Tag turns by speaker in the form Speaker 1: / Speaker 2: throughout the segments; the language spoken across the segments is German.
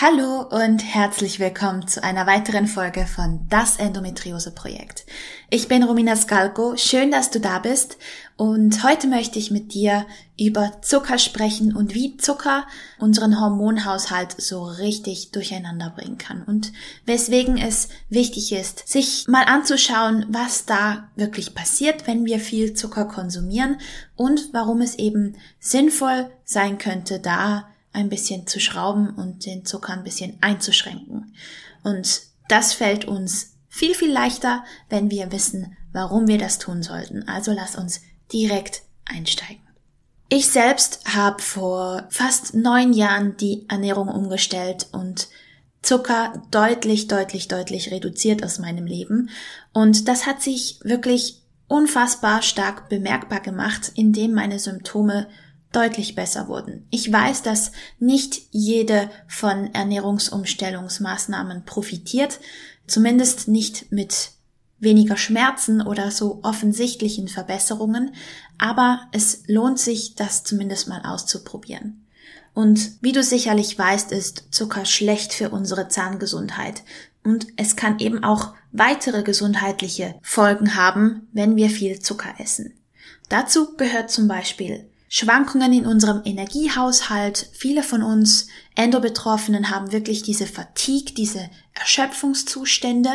Speaker 1: Hallo und herzlich willkommen zu einer weiteren Folge von Das Endometriose Projekt. Ich bin Romina Skalko, schön, dass du da bist und heute möchte ich mit dir über Zucker sprechen und wie Zucker unseren Hormonhaushalt so richtig durcheinander bringen kann und weswegen es wichtig ist, sich mal anzuschauen, was da wirklich passiert, wenn wir viel Zucker konsumieren und warum es eben sinnvoll sein könnte, da ein bisschen zu schrauben und den Zucker ein bisschen einzuschränken. Und das fällt uns viel, viel leichter, wenn wir wissen, warum wir das tun sollten. Also lass uns direkt einsteigen. Ich selbst habe vor fast neun Jahren die Ernährung umgestellt und Zucker deutlich, deutlich, deutlich reduziert aus meinem Leben. Und das hat sich wirklich unfassbar stark bemerkbar gemacht, indem meine Symptome deutlich besser wurden. Ich weiß, dass nicht jede von Ernährungsumstellungsmaßnahmen profitiert, zumindest nicht mit weniger Schmerzen oder so offensichtlichen Verbesserungen, aber es lohnt sich, das zumindest mal auszuprobieren. Und wie du sicherlich weißt, ist Zucker schlecht für unsere Zahngesundheit. Und es kann eben auch weitere gesundheitliche Folgen haben, wenn wir viel Zucker essen. Dazu gehört zum Beispiel Schwankungen in unserem Energiehaushalt. Viele von uns Endobetroffenen haben wirklich diese Fatigue, diese Erschöpfungszustände.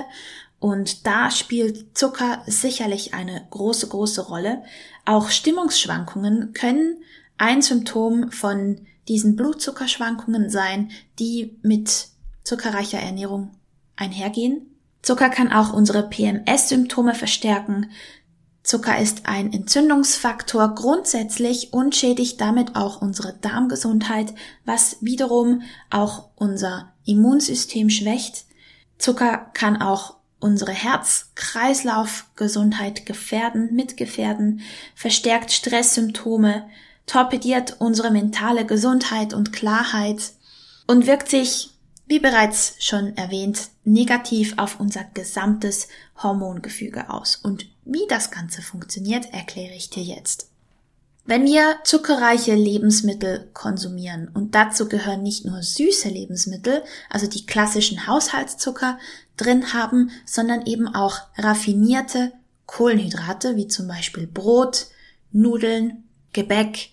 Speaker 1: Und da spielt Zucker sicherlich eine große, große Rolle. Auch Stimmungsschwankungen können ein Symptom von diesen Blutzuckerschwankungen sein, die mit zuckerreicher Ernährung einhergehen. Zucker kann auch unsere PMS-Symptome verstärken. Zucker ist ein Entzündungsfaktor grundsätzlich und schädigt damit auch unsere Darmgesundheit, was wiederum auch unser Immunsystem schwächt. Zucker kann auch unsere Herz-Kreislauf-Gesundheit gefährden, mitgefährden, verstärkt Stresssymptome, torpediert unsere mentale Gesundheit und Klarheit und wirkt sich wie bereits schon erwähnt, negativ auf unser gesamtes Hormongefüge aus. Und wie das Ganze funktioniert, erkläre ich dir jetzt. Wenn wir zuckerreiche Lebensmittel konsumieren, und dazu gehören nicht nur süße Lebensmittel, also die klassischen Haushaltszucker drin haben, sondern eben auch raffinierte Kohlenhydrate, wie zum Beispiel Brot, Nudeln, Gebäck,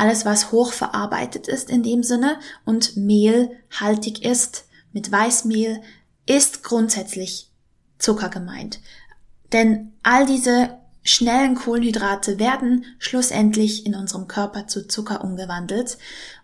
Speaker 1: alles was hochverarbeitet ist in dem Sinne und mehlhaltig ist, mit Weißmehl, ist grundsätzlich Zucker gemeint. Denn all diese schnellen Kohlenhydrate werden schlussendlich in unserem Körper zu Zucker umgewandelt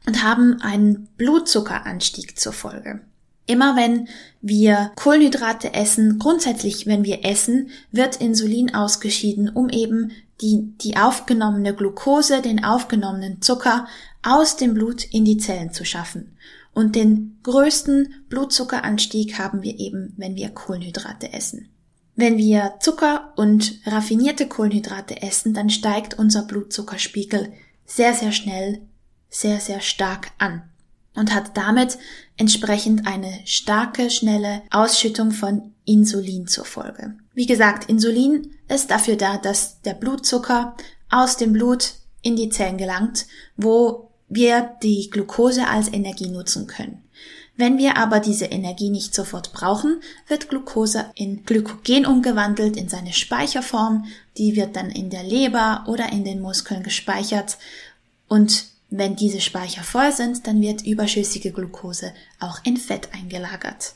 Speaker 1: und haben einen Blutzuckeranstieg zur Folge. Immer wenn wir Kohlenhydrate essen, grundsätzlich wenn wir essen, wird Insulin ausgeschieden, um eben die, die aufgenommene Glucose, den aufgenommenen Zucker aus dem Blut in die Zellen zu schaffen. Und den größten Blutzuckeranstieg haben wir eben, wenn wir Kohlenhydrate essen. Wenn wir Zucker und raffinierte Kohlenhydrate essen, dann steigt unser Blutzuckerspiegel sehr, sehr schnell, sehr, sehr stark an und hat damit entsprechend eine starke, schnelle Ausschüttung von Insulin zur Folge. Wie gesagt, Insulin ist dafür da, dass der Blutzucker aus dem Blut in die Zellen gelangt, wo wir die Glucose als Energie nutzen können. Wenn wir aber diese Energie nicht sofort brauchen, wird Glucose in Glykogen umgewandelt in seine Speicherform, die wird dann in der Leber oder in den Muskeln gespeichert und wenn diese Speicher voll sind, dann wird überschüssige Glucose auch in Fett eingelagert.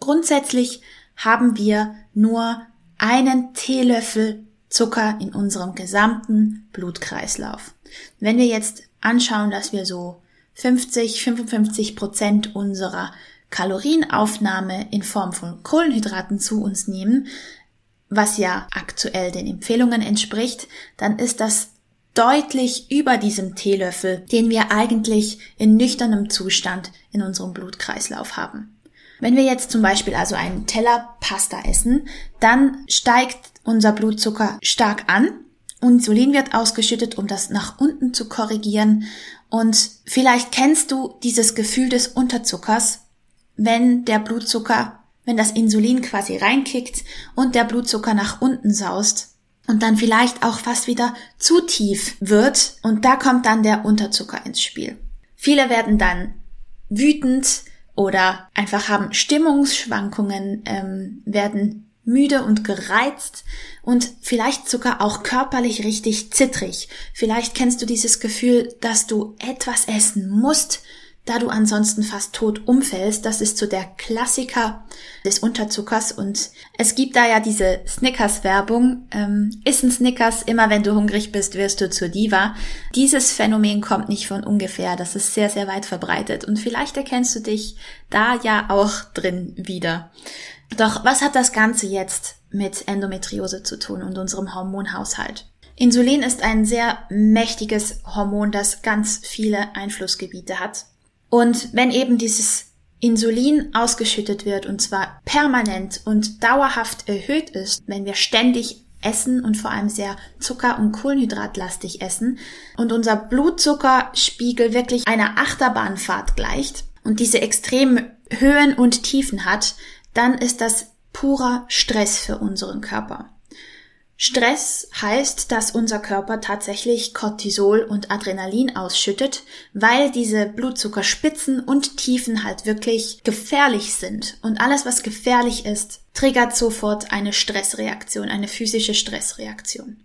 Speaker 1: Grundsätzlich haben wir nur einen Teelöffel Zucker in unserem gesamten Blutkreislauf. Wenn wir jetzt anschauen, dass wir so 50, 55 Prozent unserer Kalorienaufnahme in Form von Kohlenhydraten zu uns nehmen, was ja aktuell den Empfehlungen entspricht, dann ist das deutlich über diesem Teelöffel, den wir eigentlich in nüchternem Zustand in unserem Blutkreislauf haben. Wenn wir jetzt zum Beispiel also einen Teller Pasta essen, dann steigt unser Blutzucker stark an. Insulin wird ausgeschüttet, um das nach unten zu korrigieren. Und vielleicht kennst du dieses Gefühl des Unterzuckers, wenn der Blutzucker, wenn das Insulin quasi reinkickt und der Blutzucker nach unten saust und dann vielleicht auch fast wieder zu tief wird und da kommt dann der Unterzucker ins Spiel. Viele werden dann wütend oder einfach haben Stimmungsschwankungen, ähm, werden müde und gereizt und vielleicht sogar auch körperlich richtig zittrig. Vielleicht kennst du dieses Gefühl, dass du etwas essen musst, da du ansonsten fast tot umfällst. Das ist so der Klassiker des Unterzuckers und es gibt da ja diese Snickers-Werbung. Ähm, iss ein Snickers, immer wenn du hungrig bist, wirst du zur Diva. Dieses Phänomen kommt nicht von ungefähr, das ist sehr, sehr weit verbreitet und vielleicht erkennst du dich da ja auch drin wieder. Doch was hat das Ganze jetzt mit Endometriose zu tun und unserem Hormonhaushalt? Insulin ist ein sehr mächtiges Hormon, das ganz viele Einflussgebiete hat. Und wenn eben dieses Insulin ausgeschüttet wird und zwar permanent und dauerhaft erhöht ist, wenn wir ständig essen und vor allem sehr zucker- und kohlenhydratlastig essen und unser Blutzuckerspiegel wirklich einer Achterbahnfahrt gleicht und diese extremen Höhen und Tiefen hat, dann ist das purer Stress für unseren Körper. Stress heißt, dass unser Körper tatsächlich Cortisol und Adrenalin ausschüttet, weil diese Blutzuckerspitzen und Tiefen halt wirklich gefährlich sind. Und alles, was gefährlich ist, triggert sofort eine Stressreaktion, eine physische Stressreaktion.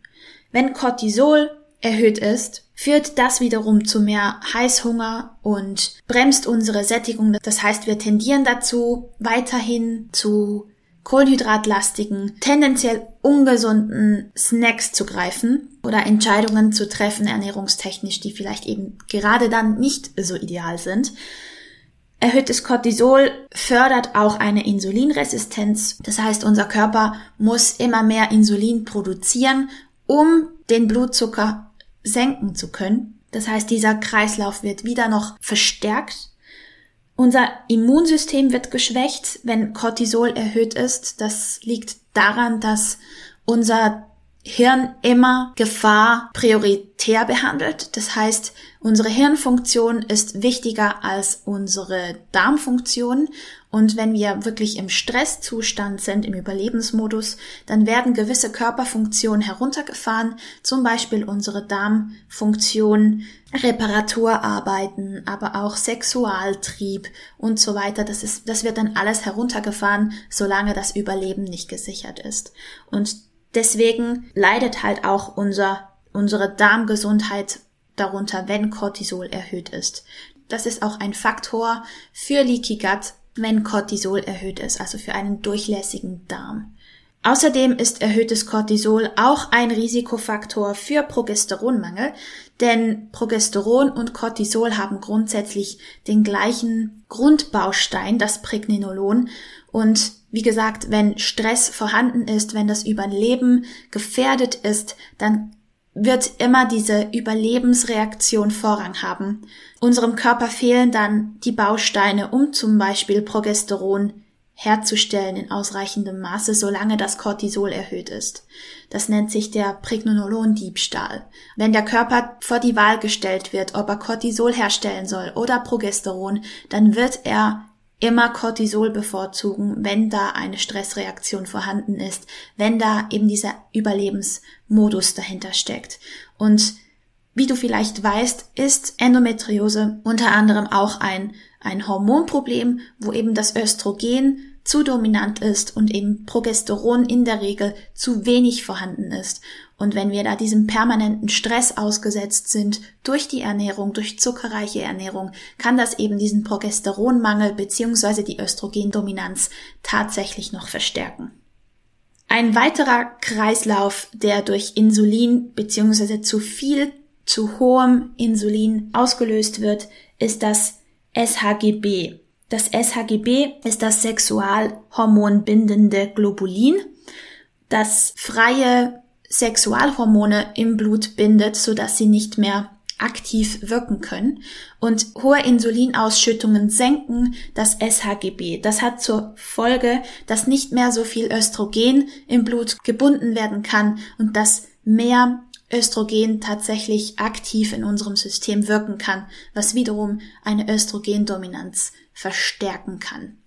Speaker 1: Wenn Cortisol erhöht ist, führt das wiederum zu mehr Heißhunger und bremst unsere Sättigung. Das heißt, wir tendieren dazu, weiterhin zu kohlenhydratlastigen, tendenziell ungesunden Snacks zu greifen oder Entscheidungen zu treffen, ernährungstechnisch, die vielleicht eben gerade dann nicht so ideal sind. Erhöhtes Cortisol fördert auch eine Insulinresistenz. Das heißt, unser Körper muss immer mehr Insulin produzieren, um den Blutzucker senken zu können. Das heißt, dieser Kreislauf wird wieder noch verstärkt unser Immunsystem wird geschwächt, wenn Cortisol erhöht ist. Das liegt daran, dass unser Hirn immer Gefahr prioritär behandelt. Das heißt, unsere Hirnfunktion ist wichtiger als unsere Darmfunktion. Und wenn wir wirklich im Stresszustand sind, im Überlebensmodus, dann werden gewisse Körperfunktionen heruntergefahren, zum Beispiel unsere Darmfunktion, Reparaturarbeiten, aber auch Sexualtrieb und so weiter. Das ist, das wird dann alles heruntergefahren, solange das Überleben nicht gesichert ist. Und deswegen leidet halt auch unser, unsere Darmgesundheit darunter, wenn Cortisol erhöht ist. Das ist auch ein Faktor für Leaky Gut, wenn Cortisol erhöht ist, also für einen durchlässigen Darm. Außerdem ist erhöhtes Cortisol auch ein Risikofaktor für Progesteronmangel, denn Progesteron und Cortisol haben grundsätzlich den gleichen Grundbaustein, das Pregnenolon. Und wie gesagt, wenn Stress vorhanden ist, wenn das Überleben gefährdet ist, dann wird immer diese Überlebensreaktion Vorrang haben. Unserem Körper fehlen dann die Bausteine, um zum Beispiel Progesteron herzustellen in ausreichendem Maße, solange das Cortisol erhöht ist. Das nennt sich der Pregnenolon-Diebstahl. Wenn der Körper vor die Wahl gestellt wird, ob er Cortisol herstellen soll oder Progesteron, dann wird er immer Cortisol bevorzugen, wenn da eine Stressreaktion vorhanden ist, wenn da eben dieser Überlebensmodus dahinter steckt. Und wie du vielleicht weißt, ist Endometriose unter anderem auch ein, ein Hormonproblem, wo eben das Östrogen zu dominant ist und eben Progesteron in der Regel zu wenig vorhanden ist. Und wenn wir da diesem permanenten Stress ausgesetzt sind durch die Ernährung, durch zuckerreiche Ernährung, kann das eben diesen Progesteronmangel bzw. die Östrogendominanz tatsächlich noch verstärken. Ein weiterer Kreislauf, der durch Insulin bzw. zu viel, zu hohem Insulin ausgelöst wird, ist das SHGB. Das SHGB ist das sexualhormonbindende Globulin, das freie Sexualhormone im Blut bindet, sodass sie nicht mehr aktiv wirken können. Und hohe Insulinausschüttungen senken das SHGB. Das hat zur Folge, dass nicht mehr so viel Östrogen im Blut gebunden werden kann und dass mehr Östrogen tatsächlich aktiv in unserem System wirken kann, was wiederum eine Östrogendominanz verstärken kann.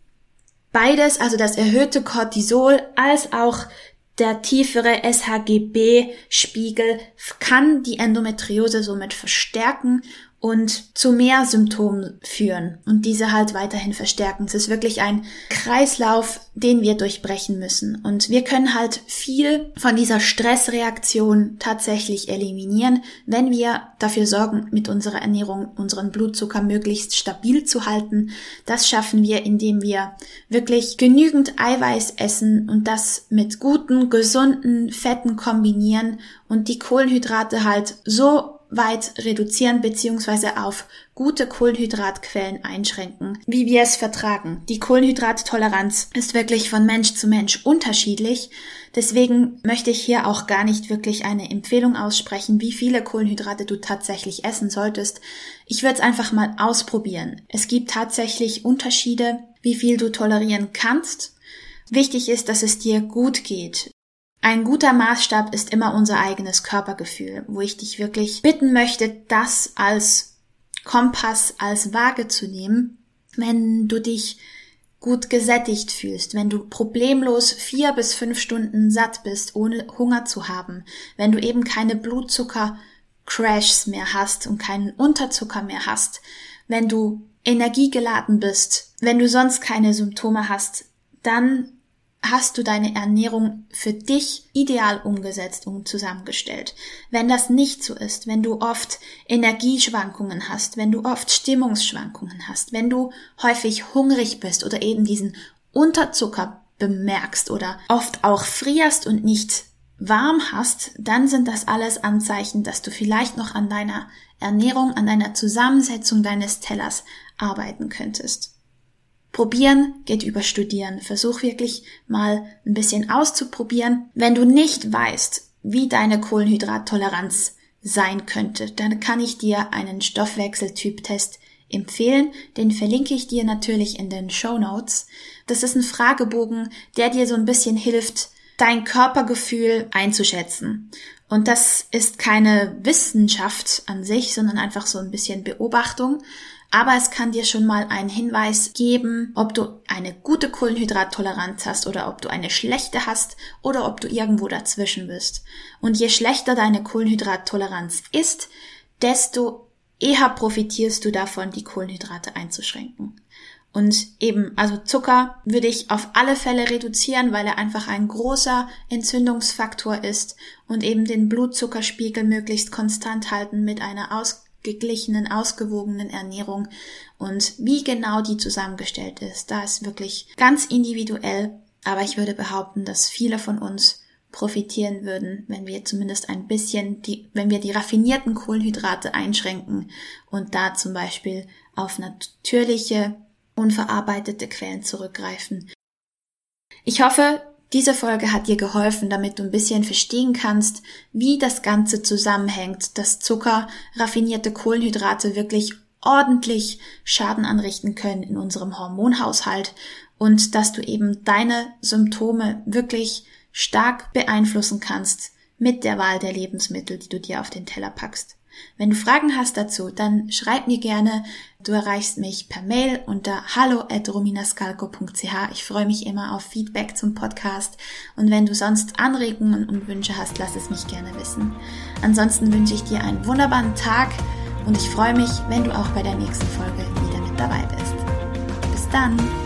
Speaker 1: Beides, also das erhöhte Cortisol als auch der tiefere SHGB-Spiegel kann die Endometriose somit verstärken und zu mehr Symptomen führen und diese halt weiterhin verstärken. Es ist wirklich ein Kreislauf, den wir durchbrechen müssen. Und wir können halt viel von dieser Stressreaktion tatsächlich eliminieren, wenn wir dafür sorgen, mit unserer Ernährung unseren Blutzucker möglichst stabil zu halten. Das schaffen wir, indem wir wirklich genügend Eiweiß essen und das mit guten, gesunden Fetten kombinieren und die Kohlenhydrate halt so weit reduzieren bzw. auf gute Kohlenhydratquellen einschränken, wie wir es vertragen. Die Kohlenhydrattoleranz ist wirklich von Mensch zu Mensch unterschiedlich. Deswegen möchte ich hier auch gar nicht wirklich eine Empfehlung aussprechen, wie viele Kohlenhydrate du tatsächlich essen solltest. Ich würde es einfach mal ausprobieren. Es gibt tatsächlich Unterschiede, wie viel du tolerieren kannst. Wichtig ist, dass es dir gut geht. Ein guter Maßstab ist immer unser eigenes Körpergefühl, wo ich dich wirklich bitten möchte, das als Kompass, als Waage zu nehmen, wenn du dich gut gesättigt fühlst, wenn du problemlos vier bis fünf Stunden satt bist, ohne Hunger zu haben, wenn du eben keine Blutzucker-Crashs mehr hast und keinen Unterzucker mehr hast, wenn du energiegeladen bist, wenn du sonst keine Symptome hast, dann hast du deine Ernährung für dich ideal umgesetzt und zusammengestellt. Wenn das nicht so ist, wenn du oft Energieschwankungen hast, wenn du oft Stimmungsschwankungen hast, wenn du häufig hungrig bist oder eben diesen Unterzucker bemerkst oder oft auch frierst und nicht warm hast, dann sind das alles Anzeichen, dass du vielleicht noch an deiner Ernährung, an deiner Zusammensetzung deines Tellers arbeiten könntest. Probieren geht über Studieren. Versuch wirklich mal ein bisschen auszuprobieren. Wenn du nicht weißt, wie deine Kohlenhydrattoleranz sein könnte, dann kann ich dir einen Stoffwechseltyp-Test empfehlen. Den verlinke ich dir natürlich in den Show Notes. Das ist ein Fragebogen, der dir so ein bisschen hilft, dein Körpergefühl einzuschätzen. Und das ist keine Wissenschaft an sich, sondern einfach so ein bisschen Beobachtung aber es kann dir schon mal einen Hinweis geben, ob du eine gute Kohlenhydrattoleranz hast oder ob du eine schlechte hast oder ob du irgendwo dazwischen bist. Und je schlechter deine Kohlenhydrattoleranz ist, desto eher profitierst du davon, die Kohlenhydrate einzuschränken. Und eben, also Zucker würde ich auf alle Fälle reduzieren, weil er einfach ein großer Entzündungsfaktor ist und eben den Blutzuckerspiegel möglichst konstant halten mit einer aus ausgeglichenen, ausgewogenen Ernährung und wie genau die zusammengestellt ist, da ist wirklich ganz individuell, aber ich würde behaupten, dass viele von uns profitieren würden, wenn wir zumindest ein bisschen die, wenn wir die raffinierten Kohlenhydrate einschränken und da zum Beispiel auf natürliche, unverarbeitete Quellen zurückgreifen. Ich hoffe, diese Folge hat dir geholfen, damit du ein bisschen verstehen kannst, wie das Ganze zusammenhängt, dass Zucker, raffinierte Kohlenhydrate wirklich ordentlich Schaden anrichten können in unserem Hormonhaushalt und dass du eben deine Symptome wirklich stark beeinflussen kannst mit der Wahl der Lebensmittel, die du dir auf den Teller packst. Wenn du Fragen hast dazu, dann schreib mir gerne. Du erreichst mich per Mail unter hallo@rominascalco.ch. Ich freue mich immer auf Feedback zum Podcast und wenn du sonst Anregungen und Wünsche hast, lass es mich gerne wissen. Ansonsten wünsche ich dir einen wunderbaren Tag und ich freue mich, wenn du auch bei der nächsten Folge wieder mit dabei bist. Bis dann.